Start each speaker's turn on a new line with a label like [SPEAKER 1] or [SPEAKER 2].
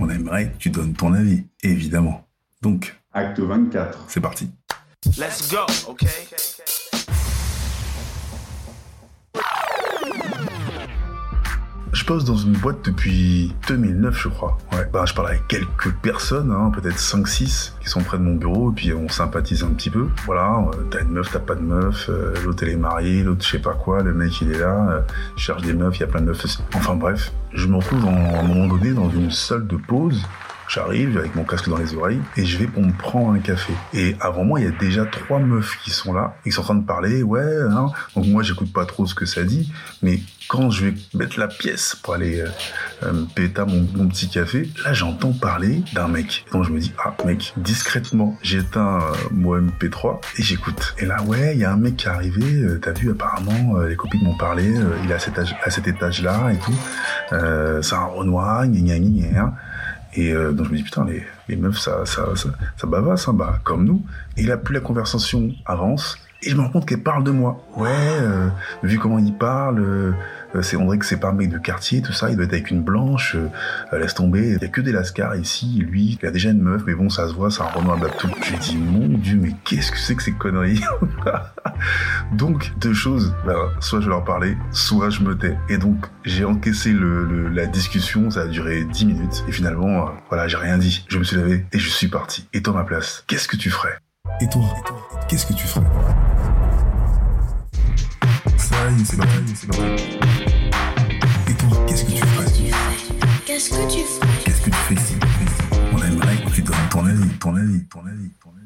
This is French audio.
[SPEAKER 1] on aimerait que tu donnes ton avis, évidemment. Donc,
[SPEAKER 2] Acte 24.
[SPEAKER 1] c'est parti.
[SPEAKER 3] Let's go, okay?
[SPEAKER 1] Bosse dans une boîte depuis 2009, je crois. Ouais. Bah, je parle avec quelques personnes, hein, peut-être 5-6, qui sont près de mon bureau, et puis on sympathise un petit peu. Voilà, euh, t'as une meuf, t'as pas de meuf, euh, l'autre elle est mariée, l'autre je sais pas quoi, le mec il est là, euh, cherche des meufs, il y a plein de meufs. Enfin bref, je me retrouve en- à un moment donné dans une salle de pause. J'arrive avec mon casque dans les oreilles et je vais pour me prendre un café. Et avant moi, il y a déjà trois meufs qui sont là, ils sont en train de parler, ouais, hein. donc moi j'écoute pas trop ce que ça dit, mais quand je vais mettre la pièce pour aller euh, euh, me péter mon, petit café, là j'entends parler d'un mec. Donc je me dis, ah mec, discrètement, j'éteins euh, mon MP3 et j'écoute. Et là, ouais, il y a un mec qui est arrivé, euh, t'as vu apparemment, euh, les copines m'ont parlé, euh, il est à cet, âge, à cet étage-là et tout, euh, c'est un Renoir, gna gna gna gna. Et euh, donc je me dis putain les, meufs ça ça ça, ça bavasse hein, bah comme nous. Et là plus la conversation avance et je me rends compte qu'elle parle de moi. Ouais, euh, vu comment il parle, euh, c'est on dirait que c'est pas un mec de quartier tout ça. Il doit être avec une blanche. euh, laisse tomber. Il y a que des lascars ici. Lui, il a déjà une meuf, mais bon ça se voit, c'est un Renoir Babtou. Je lui dis mon dieu mais qu'est-ce que c'est que ces conneries? Donc deux choses. Bah, soit je leur parlais, soit je me tais. Et donc j'ai encaissé la discussion. Ça a duré 10 minutes. Et finalement, voilà, j'ai rien dit. Je me suis levé et je suis parti. Et toi, ma place, qu'est-ce que tu ferais? Et toi, qu'est-ce que tu ferais Ça y est, c'est parti, c'est parti. Et toi, qu'est-ce que tu ferais
[SPEAKER 4] Qu'est-ce que tu ferais
[SPEAKER 1] Qu'est-ce que tu fais ici On aimerait que tu donnes ton avis, ton avis, ton avis, ton avis.